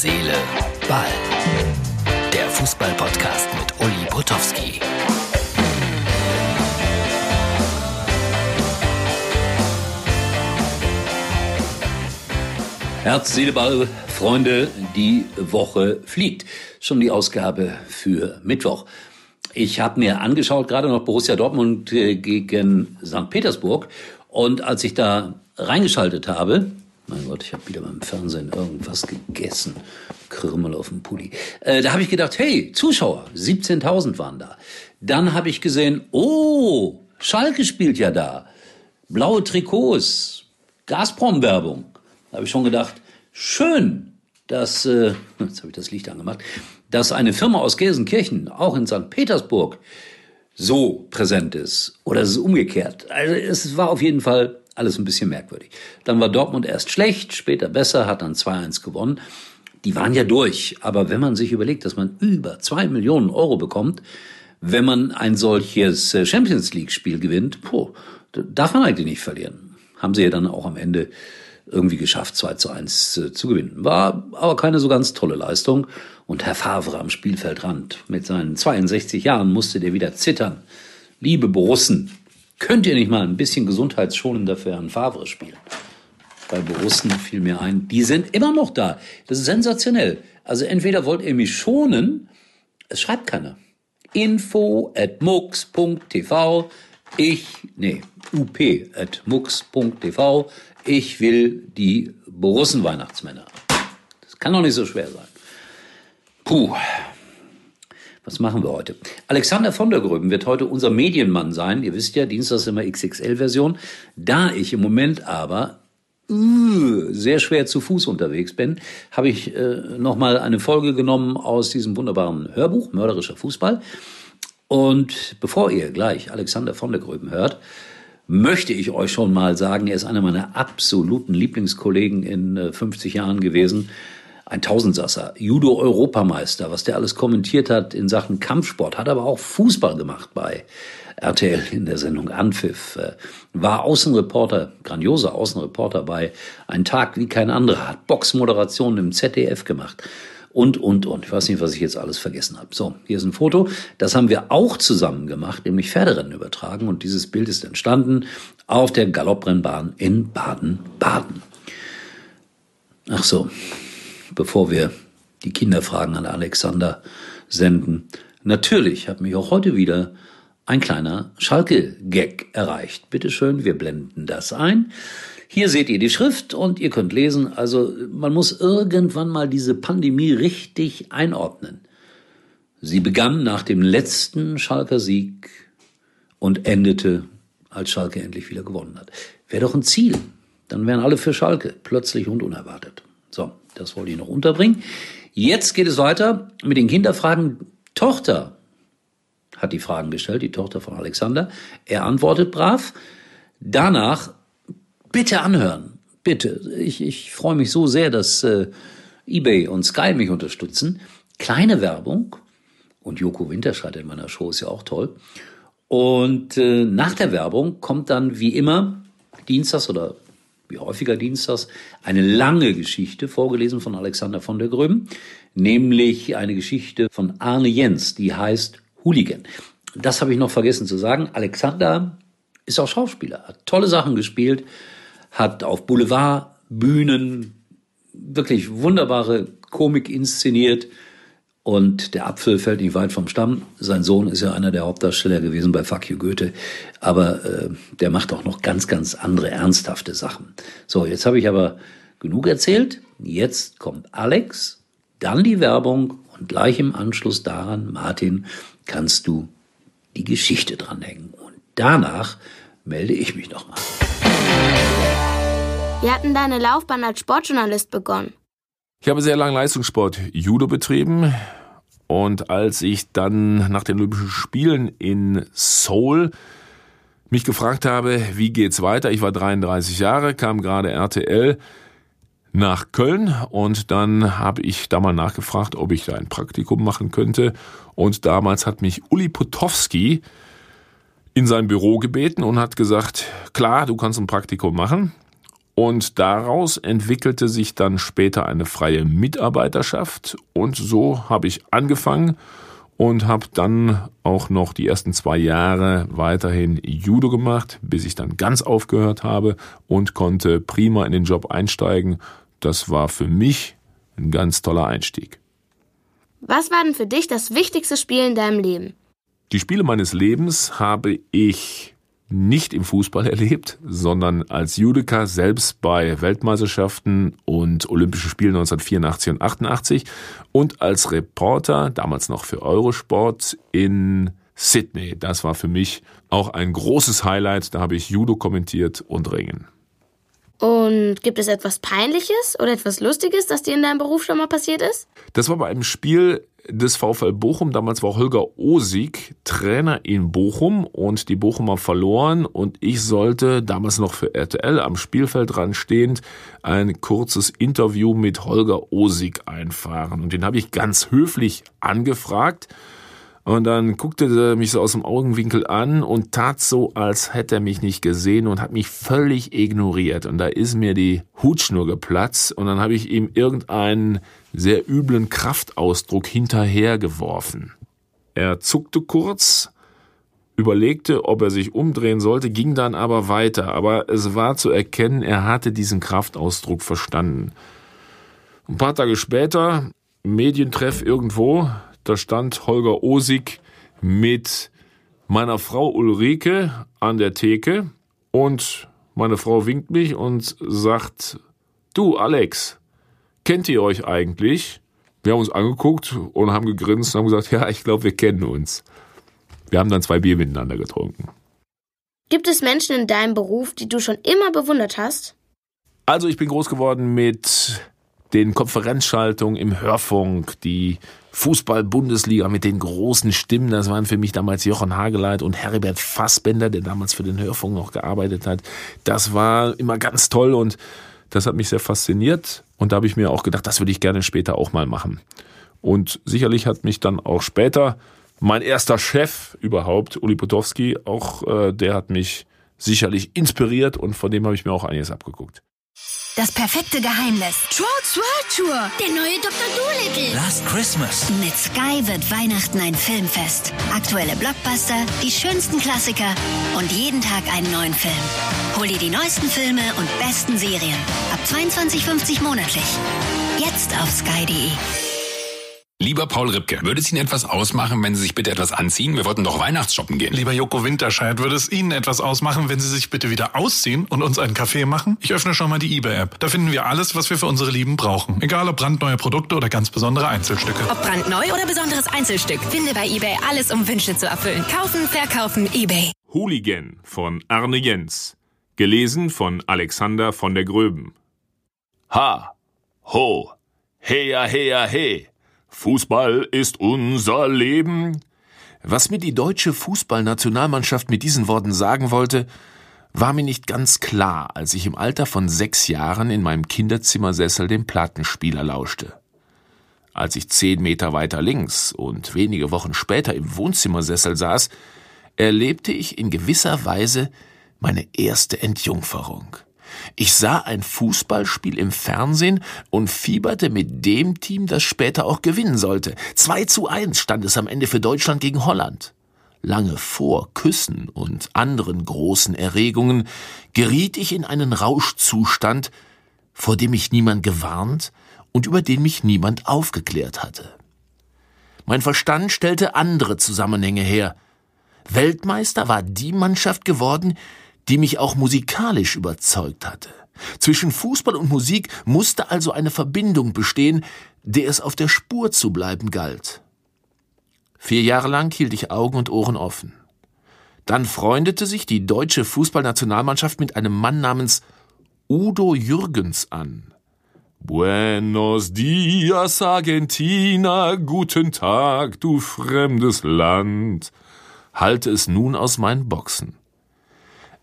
Seele, Ball. Der Fußball-Podcast mit Uli Potowski. Herz, Seele, Ball, Freunde, die Woche fliegt. Schon die Ausgabe für Mittwoch. Ich habe mir angeschaut, gerade noch Borussia Dortmund äh, gegen St. Petersburg. Und als ich da reingeschaltet habe, mein Gott, ich habe wieder beim Fernsehen irgendwas gegessen. Krümmel auf dem Pulli. Äh, da habe ich gedacht, hey, Zuschauer, 17.000 waren da. Dann habe ich gesehen, oh, Schalke spielt ja da. Blaue Trikots, Gazprom-Werbung. Da habe ich schon gedacht, schön, dass, äh, jetzt habe ich das Licht angemacht, dass eine Firma aus Gelsenkirchen auch in St. Petersburg so präsent ist. Oder es ist umgekehrt. Also es war auf jeden Fall alles ein bisschen merkwürdig. Dann war Dortmund erst schlecht, später besser, hat dann 2-1 gewonnen. Die waren ja durch. Aber wenn man sich überlegt, dass man über zwei Millionen Euro bekommt, wenn man ein solches äh, Champions League Spiel gewinnt, puh, darf man eigentlich nicht verlieren. Haben sie ja dann auch am Ende irgendwie geschafft, 2 zu 1 äh, zu gewinnen. War aber keine so ganz tolle Leistung. Und Herr Favre am Spielfeldrand mit seinen 62 Jahren musste der wieder zittern. Liebe Borussen, könnt ihr nicht mal ein bisschen gesundheitsschonender für Herrn Favre spielen? Bei Borussen fiel mir ein, die sind immer noch da. Das ist sensationell. Also entweder wollt ihr mich schonen, es schreibt keiner. Info at mux.tv, ich, nee, up at mux.tv, ich will die Borussen-Weihnachtsmänner. Das kann doch nicht so schwer sein. Puh. Was machen wir heute? Alexander von der Gröben wird heute unser Medienmann sein. Ihr wisst ja, Dienstag ist immer XXL-Version. Da ich im Moment aber uh, sehr schwer zu Fuß unterwegs bin, habe ich äh, nochmal eine Folge genommen aus diesem wunderbaren Hörbuch, Mörderischer Fußball. Und bevor ihr gleich Alexander von der Gröben hört, möchte ich euch schon mal sagen, er ist einer meiner absoluten Lieblingskollegen in 50 äh, Jahren gewesen. Ein Tausendsasser, Judo-Europameister, was der alles kommentiert hat in Sachen Kampfsport, hat aber auch Fußball gemacht bei RTL in der Sendung Anpfiff, äh, war Außenreporter, grandioser Außenreporter bei Ein Tag wie kein anderer, hat Boxmoderationen im ZDF gemacht und, und, und. Ich weiß nicht, was ich jetzt alles vergessen habe. So, hier ist ein Foto. Das haben wir auch zusammen gemacht, nämlich Pferderennen übertragen. Und dieses Bild ist entstanden auf der Galopprennbahn in Baden-Baden. Ach so, bevor wir die Kinderfragen an Alexander senden. Natürlich hat mich auch heute wieder ein kleiner Schalke-Gag erreicht. Bitte schön, wir blenden das ein. Hier seht ihr die Schrift und ihr könnt lesen. Also man muss irgendwann mal diese Pandemie richtig einordnen. Sie begann nach dem letzten Schalker Sieg und endete, als Schalke endlich wieder gewonnen hat. Wäre doch ein Ziel. Dann wären alle für Schalke, plötzlich und unerwartet. So, das wollte ich noch unterbringen. Jetzt geht es weiter mit den Kinderfragen. Tochter hat die Fragen gestellt, die Tochter von Alexander. Er antwortet brav. Danach bitte anhören. Bitte. Ich, ich freue mich so sehr, dass äh, eBay und Sky mich unterstützen. Kleine Werbung. Und Joko Winterscheid in meiner Show ist ja auch toll. Und äh, nach der Werbung kommt dann wie immer Dienstags oder wie häufiger Dienstags eine lange Geschichte vorgelesen von Alexander von der Gröben, nämlich eine Geschichte von Arne Jens, die heißt Hooligan. Das habe ich noch vergessen zu sagen. Alexander ist auch Schauspieler, hat tolle Sachen gespielt hat auf Boulevardbühnen wirklich wunderbare Komik inszeniert. Und der Apfel fällt nicht weit vom Stamm. Sein Sohn ist ja einer der Hauptdarsteller gewesen bei Fuck you Goethe. Aber äh, der macht auch noch ganz, ganz andere ernsthafte Sachen. So, jetzt habe ich aber genug erzählt. Jetzt kommt Alex, dann die Werbung und gleich im Anschluss daran, Martin, kannst du die Geschichte dranhängen. Und danach melde ich mich nochmal. Wie hat denn deine Laufbahn als Sportjournalist begonnen? Ich habe sehr lange Leistungssport Judo betrieben und als ich dann nach den Olympischen Spielen in Seoul mich gefragt habe, wie geht's weiter? Ich war 33 Jahre, kam gerade RTL nach Köln und dann habe ich da mal nachgefragt, ob ich da ein Praktikum machen könnte und damals hat mich Uli Potowski in sein Büro gebeten und hat gesagt, klar, du kannst ein Praktikum machen. Und daraus entwickelte sich dann später eine freie Mitarbeiterschaft und so habe ich angefangen und habe dann auch noch die ersten zwei Jahre weiterhin Judo gemacht, bis ich dann ganz aufgehört habe und konnte prima in den Job einsteigen. Das war für mich ein ganz toller Einstieg. Was war denn für dich das wichtigste Spiel in deinem Leben? Die Spiele meines Lebens habe ich nicht im Fußball erlebt, sondern als Judiker selbst bei Weltmeisterschaften und Olympischen Spielen 1984 und 88 und als Reporter, damals noch für Eurosport, in Sydney. Das war für mich auch ein großes Highlight. Da habe ich Judo kommentiert und Ringen. Und gibt es etwas Peinliches oder etwas Lustiges, das dir in deinem Beruf schon mal passiert ist? Das war bei einem Spiel des VfL Bochum. Damals war Holger Osig Trainer in Bochum und die Bochumer verloren und ich sollte damals noch für RTL am Spielfeld dran stehend ein kurzes Interview mit Holger Osig einfahren. Und den habe ich ganz höflich angefragt und dann guckte er mich so aus dem Augenwinkel an und tat so, als hätte er mich nicht gesehen und hat mich völlig ignoriert. Und da ist mir die Hutschnur geplatzt und dann habe ich ihm irgendeinen sehr üblen Kraftausdruck hinterhergeworfen. Er zuckte kurz, überlegte, ob er sich umdrehen sollte, ging dann aber weiter. Aber es war zu erkennen, er hatte diesen Kraftausdruck verstanden. Ein paar Tage später, Medientreff irgendwo, da stand Holger Osig mit meiner Frau Ulrike an der Theke und meine Frau winkt mich und sagt, du Alex, kennt ihr euch eigentlich? Wir haben uns angeguckt und haben gegrinst und haben gesagt, ja, ich glaube, wir kennen uns. Wir haben dann zwei Bier miteinander getrunken. Gibt es Menschen in deinem Beruf, die du schon immer bewundert hast? Also ich bin groß geworden mit den Konferenzschaltungen im Hörfunk, die Fußball-Bundesliga mit den großen Stimmen. Das waren für mich damals Jochen Hageleit und Herbert Fassbender, der damals für den Hörfunk noch gearbeitet hat. Das war immer ganz toll und das hat mich sehr fasziniert. Und da habe ich mir auch gedacht, das würde ich gerne später auch mal machen. Und sicherlich hat mich dann auch später mein erster Chef überhaupt, Uli Potowski, auch äh, der hat mich sicherlich inspiriert und von dem habe ich mir auch einiges abgeguckt. Das perfekte Geheimnis. Trolls World Tour. Der neue Dr. Dolittle. Last Christmas. Mit Sky wird Weihnachten ein Filmfest. Aktuelle Blockbuster, die schönsten Klassiker und jeden Tag einen neuen Film. Hol dir die neuesten Filme und besten Serien. Ab 22,50 monatlich. Jetzt auf sky.de. Lieber Paul Ripke, würde es Ihnen etwas ausmachen, wenn Sie sich bitte etwas anziehen? Wir wollten doch Weihnachtsshoppen gehen. Lieber Joko Winterscheid, würde es Ihnen etwas ausmachen, wenn Sie sich bitte wieder ausziehen und uns einen Kaffee machen? Ich öffne schon mal die eBay-App. Da finden wir alles, was wir für unsere Lieben brauchen. Egal ob brandneue Produkte oder ganz besondere Einzelstücke. Ob brandneu oder besonderes Einzelstück. Finde bei eBay alles, um Wünsche zu erfüllen. Kaufen, verkaufen, eBay. Hooligan von Arne Jens. Gelesen von Alexander von der Gröben. Ha, ho, heja, heja, he. Fußball ist unser Leben. Was mir die deutsche Fußballnationalmannschaft mit diesen Worten sagen wollte, war mir nicht ganz klar, als ich im Alter von sechs Jahren in meinem Kinderzimmersessel dem Plattenspieler lauschte. Als ich zehn Meter weiter links und wenige Wochen später im Wohnzimmersessel saß, erlebte ich in gewisser Weise meine erste Entjungferung. Ich sah ein Fußballspiel im Fernsehen und fieberte mit dem Team, das später auch gewinnen sollte. 2 zu 1 stand es am Ende für Deutschland gegen Holland. Lange vor Küssen und anderen großen Erregungen geriet ich in einen Rauschzustand, vor dem mich niemand gewarnt und über den mich niemand aufgeklärt hatte. Mein Verstand stellte andere Zusammenhänge her. Weltmeister war die Mannschaft geworden, die mich auch musikalisch überzeugt hatte. Zwischen Fußball und Musik musste also eine Verbindung bestehen, der es auf der Spur zu bleiben galt. Vier Jahre lang hielt ich Augen und Ohren offen. Dann freundete sich die deutsche Fußballnationalmannschaft mit einem Mann namens Udo Jürgens an. Buenos dias, Argentina, guten Tag, du fremdes Land. Halte es nun aus meinen Boxen.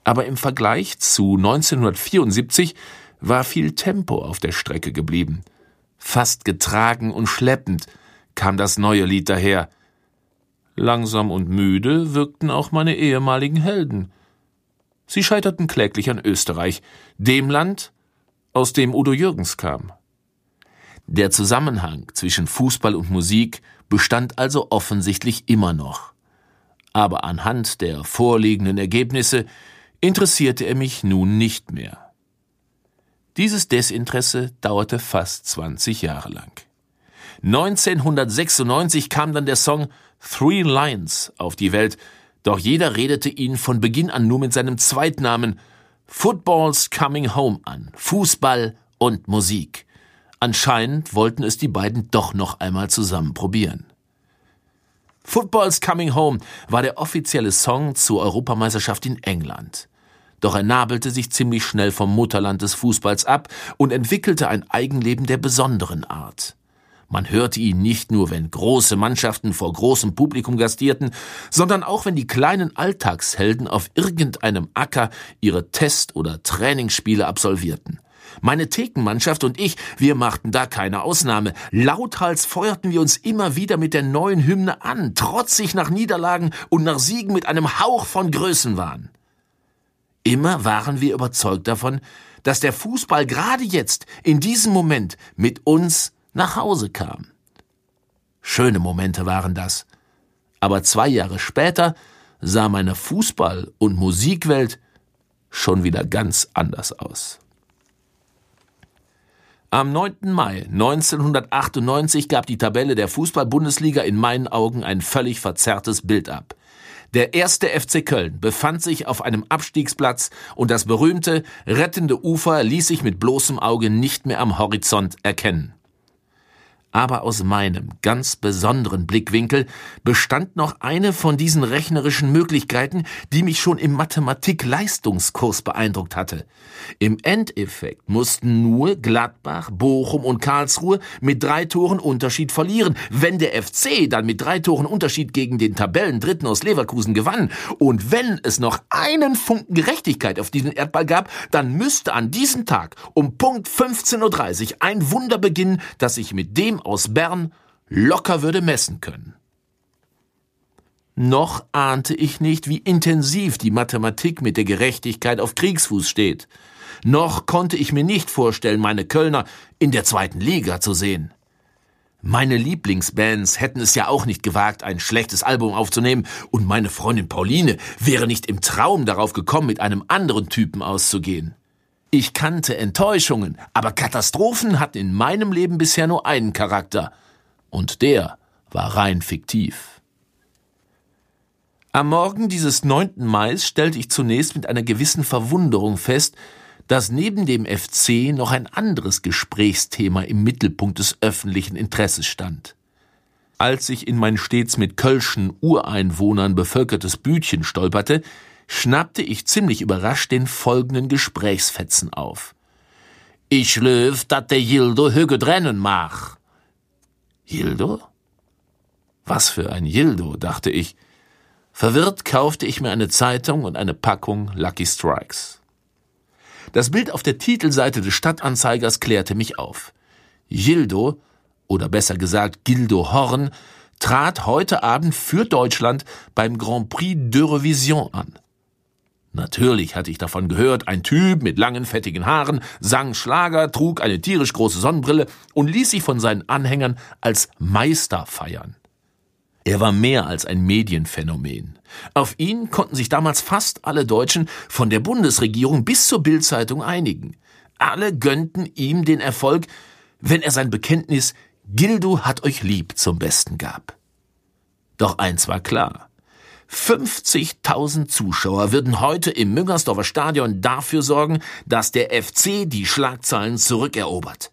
Aber im Vergleich zu 1974 war viel Tempo auf der Strecke geblieben. Fast getragen und schleppend kam das neue Lied daher. Langsam und müde wirkten auch meine ehemaligen Helden. Sie scheiterten kläglich an Österreich, dem Land, aus dem Udo Jürgens kam. Der Zusammenhang zwischen Fußball und Musik bestand also offensichtlich immer noch. Aber anhand der vorliegenden Ergebnisse interessierte er mich nun nicht mehr. Dieses Desinteresse dauerte fast 20 Jahre lang. 1996 kam dann der Song Three Lions auf die Welt, doch jeder redete ihn von Beginn an nur mit seinem Zweitnamen Football's Coming Home an, Fußball und Musik. Anscheinend wollten es die beiden doch noch einmal zusammen probieren. Football's Coming Home war der offizielle Song zur Europameisterschaft in England. Doch er nabelte sich ziemlich schnell vom Mutterland des Fußballs ab und entwickelte ein Eigenleben der besonderen Art. Man hörte ihn nicht nur, wenn große Mannschaften vor großem Publikum gastierten, sondern auch wenn die kleinen Alltagshelden auf irgendeinem Acker ihre Test- oder Trainingsspiele absolvierten. Meine Thekenmannschaft und ich, wir machten da keine Ausnahme. Lauthals feuerten wir uns immer wieder mit der neuen Hymne an, trotzig nach Niederlagen und nach Siegen mit einem Hauch von Größenwahn. Immer waren wir überzeugt davon, dass der Fußball gerade jetzt, in diesem Moment, mit uns nach Hause kam. Schöne Momente waren das. Aber zwei Jahre später sah meine Fußball- und Musikwelt schon wieder ganz anders aus. Am 9. Mai 1998 gab die Tabelle der Fußball-Bundesliga in meinen Augen ein völlig verzerrtes Bild ab. Der erste FC Köln befand sich auf einem Abstiegsplatz und das berühmte rettende Ufer ließ sich mit bloßem Auge nicht mehr am Horizont erkennen aber aus meinem ganz besonderen Blickwinkel bestand noch eine von diesen rechnerischen Möglichkeiten, die mich schon im Mathematik-Leistungskurs beeindruckt hatte. Im Endeffekt mussten nur Gladbach, Bochum und Karlsruhe mit drei Toren Unterschied verlieren. Wenn der FC dann mit drei Toren Unterschied gegen den Tabellendritten aus Leverkusen gewann und wenn es noch einen Funken Gerechtigkeit auf diesem Erdball gab, dann müsste an diesem Tag um Punkt 15.30 Uhr ein Wunder beginnen, das sich mit dem aus Bern locker würde messen können. Noch ahnte ich nicht, wie intensiv die Mathematik mit der Gerechtigkeit auf Kriegsfuß steht. Noch konnte ich mir nicht vorstellen, meine Kölner in der zweiten Liga zu sehen. Meine Lieblingsbands hätten es ja auch nicht gewagt, ein schlechtes Album aufzunehmen, und meine Freundin Pauline wäre nicht im Traum darauf gekommen, mit einem anderen Typen auszugehen. Ich kannte Enttäuschungen, aber Katastrophen hatten in meinem Leben bisher nur einen Charakter. Und der war rein fiktiv. Am Morgen dieses 9. Mai stellte ich zunächst mit einer gewissen Verwunderung fest, dass neben dem FC noch ein anderes Gesprächsthema im Mittelpunkt des öffentlichen Interesses stand. Als ich in mein stets mit Kölschen Ureinwohnern bevölkertes Bütchen stolperte, schnappte ich ziemlich überrascht den folgenden Gesprächsfetzen auf. Ich löw, dat der Jildo Hüge drennen mach. Jildo? Was für ein Jildo, dachte ich. Verwirrt kaufte ich mir eine Zeitung und eine Packung Lucky Strikes. Das Bild auf der Titelseite des Stadtanzeigers klärte mich auf. Gildo, oder besser gesagt Gildo Horn, trat heute Abend für Deutschland beim Grand Prix d'Eurovision an. Natürlich hatte ich davon gehört, ein Typ mit langen, fettigen Haaren sang Schlager, trug eine tierisch große Sonnenbrille und ließ sich von seinen Anhängern als Meister feiern. Er war mehr als ein Medienphänomen. Auf ihn konnten sich damals fast alle Deutschen von der Bundesregierung bis zur Bildzeitung einigen. Alle gönnten ihm den Erfolg, wenn er sein Bekenntnis Gildo hat euch lieb zum Besten gab. Doch eins war klar. 50.000 Zuschauer würden heute im Müngersdorfer Stadion dafür sorgen, dass der FC die Schlagzeilen zurückerobert.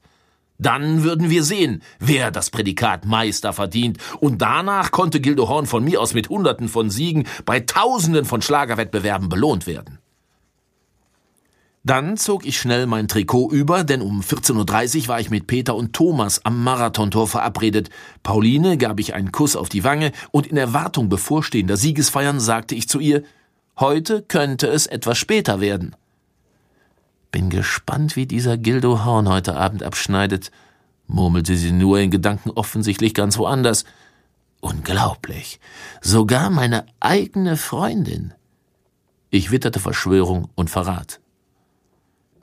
Dann würden wir sehen, wer das Prädikat Meister verdient, und danach konnte Gildo Horn von mir aus mit Hunderten von Siegen bei Tausenden von Schlagerwettbewerben belohnt werden. Dann zog ich schnell mein Trikot über, denn um 14.30 Uhr war ich mit Peter und Thomas am Marathontor verabredet. Pauline gab ich einen Kuss auf die Wange und in Erwartung bevorstehender Siegesfeiern sagte ich zu ihr, heute könnte es etwas später werden. Bin gespannt, wie dieser Gildo Horn heute Abend abschneidet, murmelte sie nur in Gedanken offensichtlich ganz woanders. Unglaublich. Sogar meine eigene Freundin. Ich witterte Verschwörung und Verrat.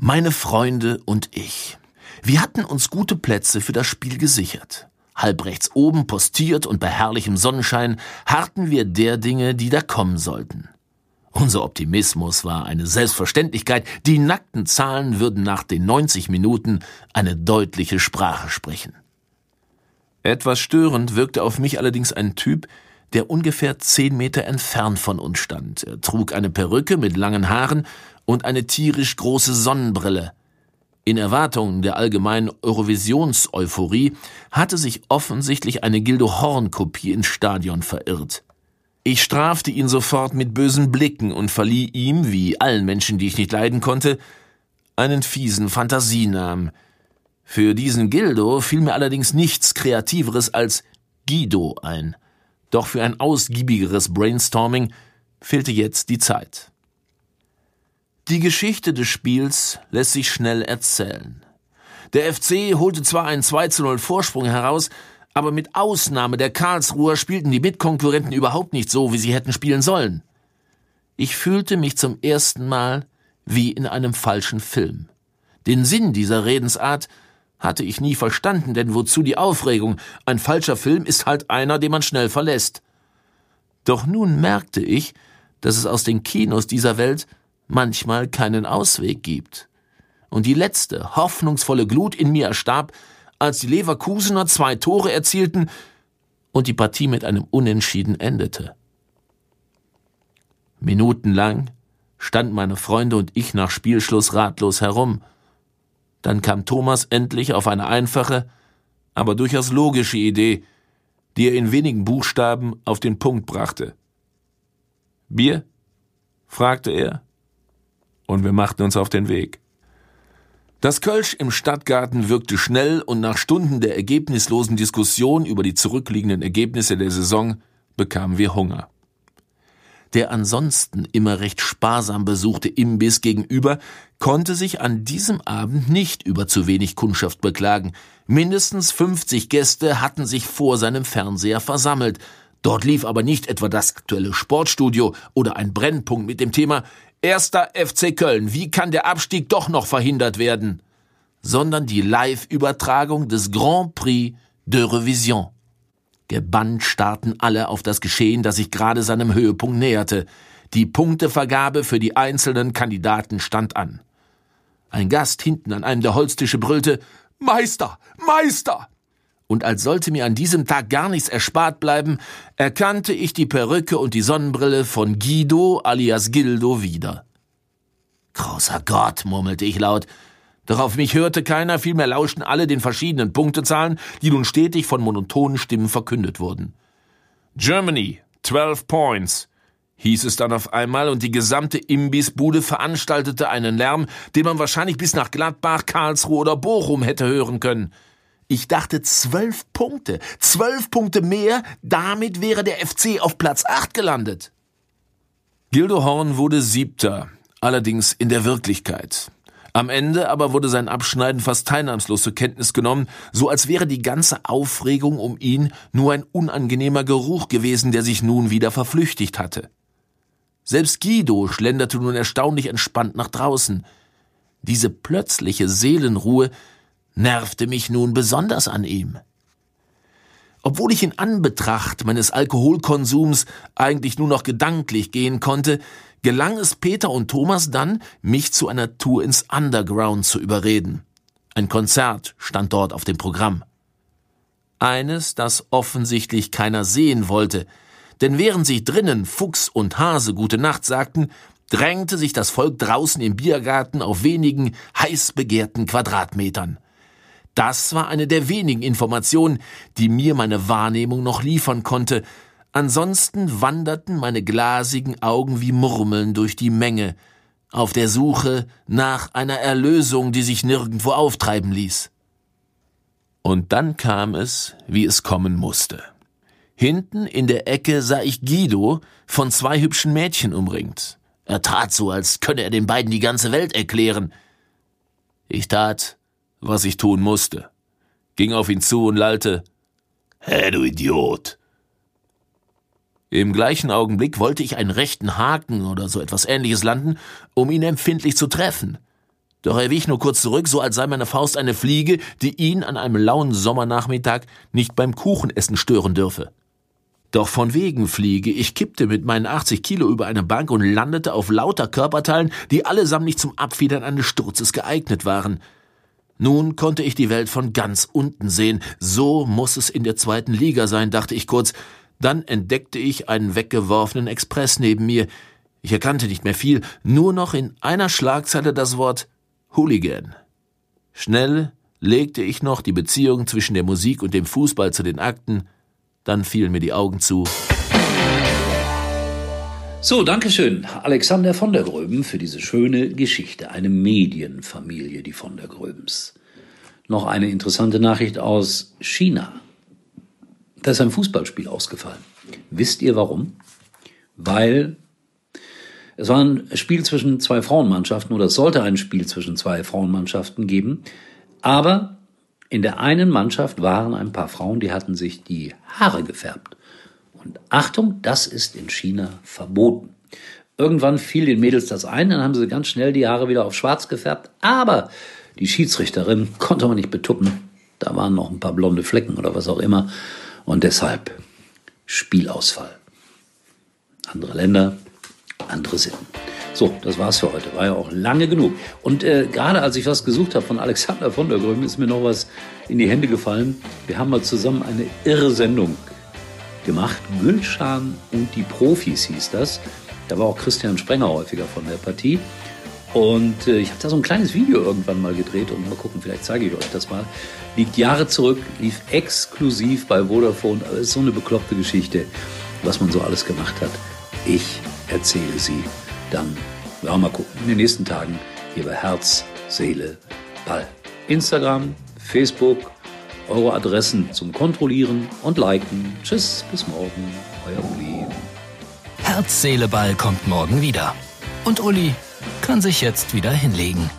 Meine Freunde und ich. Wir hatten uns gute Plätze für das Spiel gesichert. Halb rechts oben postiert und bei herrlichem Sonnenschein harrten wir der Dinge, die da kommen sollten. Unser Optimismus war eine Selbstverständlichkeit. Die nackten Zahlen würden nach den 90 Minuten eine deutliche Sprache sprechen. Etwas störend wirkte auf mich allerdings ein Typ, der ungefähr zehn Meter entfernt von uns stand. Er trug eine Perücke mit langen Haaren und eine tierisch große Sonnenbrille. In Erwartung der allgemeinen Eurovisions-Euphorie hatte sich offensichtlich eine Gildo Horn-Kopie ins Stadion verirrt. Ich strafte ihn sofort mit bösen Blicken und verlieh ihm, wie allen Menschen, die ich nicht leiden konnte, einen fiesen Fantasienamen. Für diesen Gildo fiel mir allerdings nichts Kreativeres als Guido ein. Doch für ein ausgiebigeres Brainstorming fehlte jetzt die Zeit. Die Geschichte des Spiels lässt sich schnell erzählen. Der FC holte zwar einen 2 zu 0 Vorsprung heraus, aber mit Ausnahme der Karlsruher spielten die Mitkonkurrenten überhaupt nicht so, wie sie hätten spielen sollen. Ich fühlte mich zum ersten Mal wie in einem falschen Film. Den Sinn dieser Redensart hatte ich nie verstanden, denn wozu die Aufregung? Ein falscher Film ist halt einer, den man schnell verlässt. Doch nun merkte ich, dass es aus den Kinos dieser Welt manchmal keinen Ausweg gibt. Und die letzte, hoffnungsvolle Glut in mir erstarb, als die Leverkusener zwei Tore erzielten und die Partie mit einem Unentschieden endete. Minutenlang standen meine Freunde und ich nach Spielschluss ratlos herum. Dann kam Thomas endlich auf eine einfache, aber durchaus logische Idee, die er in wenigen Buchstaben auf den Punkt brachte. Bier? fragte er und wir machten uns auf den Weg. Das Kölsch im Stadtgarten wirkte schnell und nach Stunden der ergebnislosen Diskussion über die zurückliegenden Ergebnisse der Saison bekamen wir Hunger. Der ansonsten immer recht sparsam besuchte Imbiss gegenüber konnte sich an diesem Abend nicht über zu wenig Kundschaft beklagen. Mindestens 50 Gäste hatten sich vor seinem Fernseher versammelt. Dort lief aber nicht etwa das aktuelle Sportstudio oder ein Brennpunkt mit dem Thema Erster FC Köln, wie kann der Abstieg doch noch verhindert werden? Sondern die Live-Übertragung des Grand Prix de Revision. Gebannt starrten alle auf das Geschehen, das sich gerade seinem Höhepunkt näherte. Die Punktevergabe für die einzelnen Kandidaten stand an. Ein Gast hinten an einem der Holztische brüllte Meister, Meister und als sollte mir an diesem Tag gar nichts erspart bleiben, erkannte ich die Perücke und die Sonnenbrille von Guido alias Gildo wieder. Großer Gott, murmelte ich laut. Doch auf mich hörte keiner, vielmehr lauschten alle den verschiedenen Punktezahlen, die nun stetig von monotonen Stimmen verkündet wurden. Germany, 12 points, hieß es dann auf einmal, und die gesamte Imbissbude veranstaltete einen Lärm, den man wahrscheinlich bis nach Gladbach, Karlsruhe oder Bochum hätte hören können. Ich dachte zwölf Punkte. Zwölf Punkte mehr, damit wäre der FC auf Platz acht gelandet. Gildo Horn wurde siebter, allerdings in der Wirklichkeit. Am Ende aber wurde sein Abschneiden fast teilnahmslos zur Kenntnis genommen, so als wäre die ganze Aufregung um ihn nur ein unangenehmer Geruch gewesen, der sich nun wieder verflüchtigt hatte. Selbst Guido schlenderte nun erstaunlich entspannt nach draußen. Diese plötzliche Seelenruhe nervte mich nun besonders an ihm. Obwohl ich in Anbetracht meines Alkoholkonsums eigentlich nur noch gedanklich gehen konnte, gelang es Peter und Thomas dann, mich zu einer Tour ins Underground zu überreden. Ein Konzert stand dort auf dem Programm. Eines, das offensichtlich keiner sehen wollte, denn während sich drinnen Fuchs und Hase gute Nacht sagten, drängte sich das Volk draußen im Biergarten auf wenigen heiß begehrten Quadratmetern. Das war eine der wenigen Informationen, die mir meine Wahrnehmung noch liefern konnte. Ansonsten wanderten meine glasigen Augen wie Murmeln durch die Menge, auf der Suche nach einer Erlösung, die sich nirgendwo auftreiben ließ. Und dann kam es, wie es kommen musste. Hinten in der Ecke sah ich Guido von zwei hübschen Mädchen umringt. Er tat so, als könne er den beiden die ganze Welt erklären. Ich tat, was ich tun musste, ging auf ihn zu und lallte Hä, du Idiot. Im gleichen Augenblick wollte ich einen rechten Haken oder so etwas ähnliches landen, um ihn empfindlich zu treffen. Doch er wich nur kurz zurück, so als sei meine Faust eine Fliege, die ihn an einem lauen Sommernachmittag nicht beim Kuchenessen stören dürfe. Doch von wegen Fliege, ich kippte mit meinen 80 Kilo über eine Bank und landete auf lauter Körperteilen, die allesamt nicht zum Abfedern eines Sturzes geeignet waren. Nun konnte ich die Welt von ganz unten sehen. So muss es in der zweiten Liga sein, dachte ich kurz. Dann entdeckte ich einen weggeworfenen Express neben mir. Ich erkannte nicht mehr viel, nur noch in einer Schlagzeile das Wort Hooligan. Schnell legte ich noch die Beziehung zwischen der Musik und dem Fußball zu den Akten, dann fielen mir die Augen zu. So, Dankeschön, Alexander von der Gröben, für diese schöne Geschichte. Eine Medienfamilie, die von der Gröbens. Noch eine interessante Nachricht aus China. Da ist ein Fußballspiel ausgefallen. Wisst ihr warum? Weil es war ein Spiel zwischen zwei Frauenmannschaften oder es sollte ein Spiel zwischen zwei Frauenmannschaften geben. Aber in der einen Mannschaft waren ein paar Frauen, die hatten sich die Haare gefärbt. Und Achtung, das ist in China verboten. Irgendwann fiel den Mädels das ein, dann haben sie ganz schnell die Haare wieder auf schwarz gefärbt. Aber die Schiedsrichterin konnte man nicht betuppen. Da waren noch ein paar blonde Flecken oder was auch immer. Und deshalb Spielausfall. Andere Länder, andere Sitten. So, das war's für heute. War ja auch lange genug. Und äh, gerade als ich was gesucht habe von Alexander von der Gröben, ist mir noch was in die Hände gefallen. Wir haben mal zusammen eine irre Sendung gemacht. Gülschan und die Profis hieß das. Da war auch Christian Sprenger häufiger von der Partie. Und äh, ich habe da so ein kleines Video irgendwann mal gedreht und mal gucken, vielleicht zeige ich euch das mal. Liegt Jahre zurück, lief exklusiv bei Vodafone. Aber ist so eine bekloppte Geschichte, was man so alles gemacht hat. Ich erzähle sie dann, ja, mal gucken, in den nächsten Tagen hier bei Herz, Seele, Ball. Instagram, Facebook, eure Adressen zum Kontrollieren und Liken. Tschüss, bis morgen, euer Uli. Herz, Seele, Ball kommt morgen wieder. Und Uli kann sich jetzt wieder hinlegen.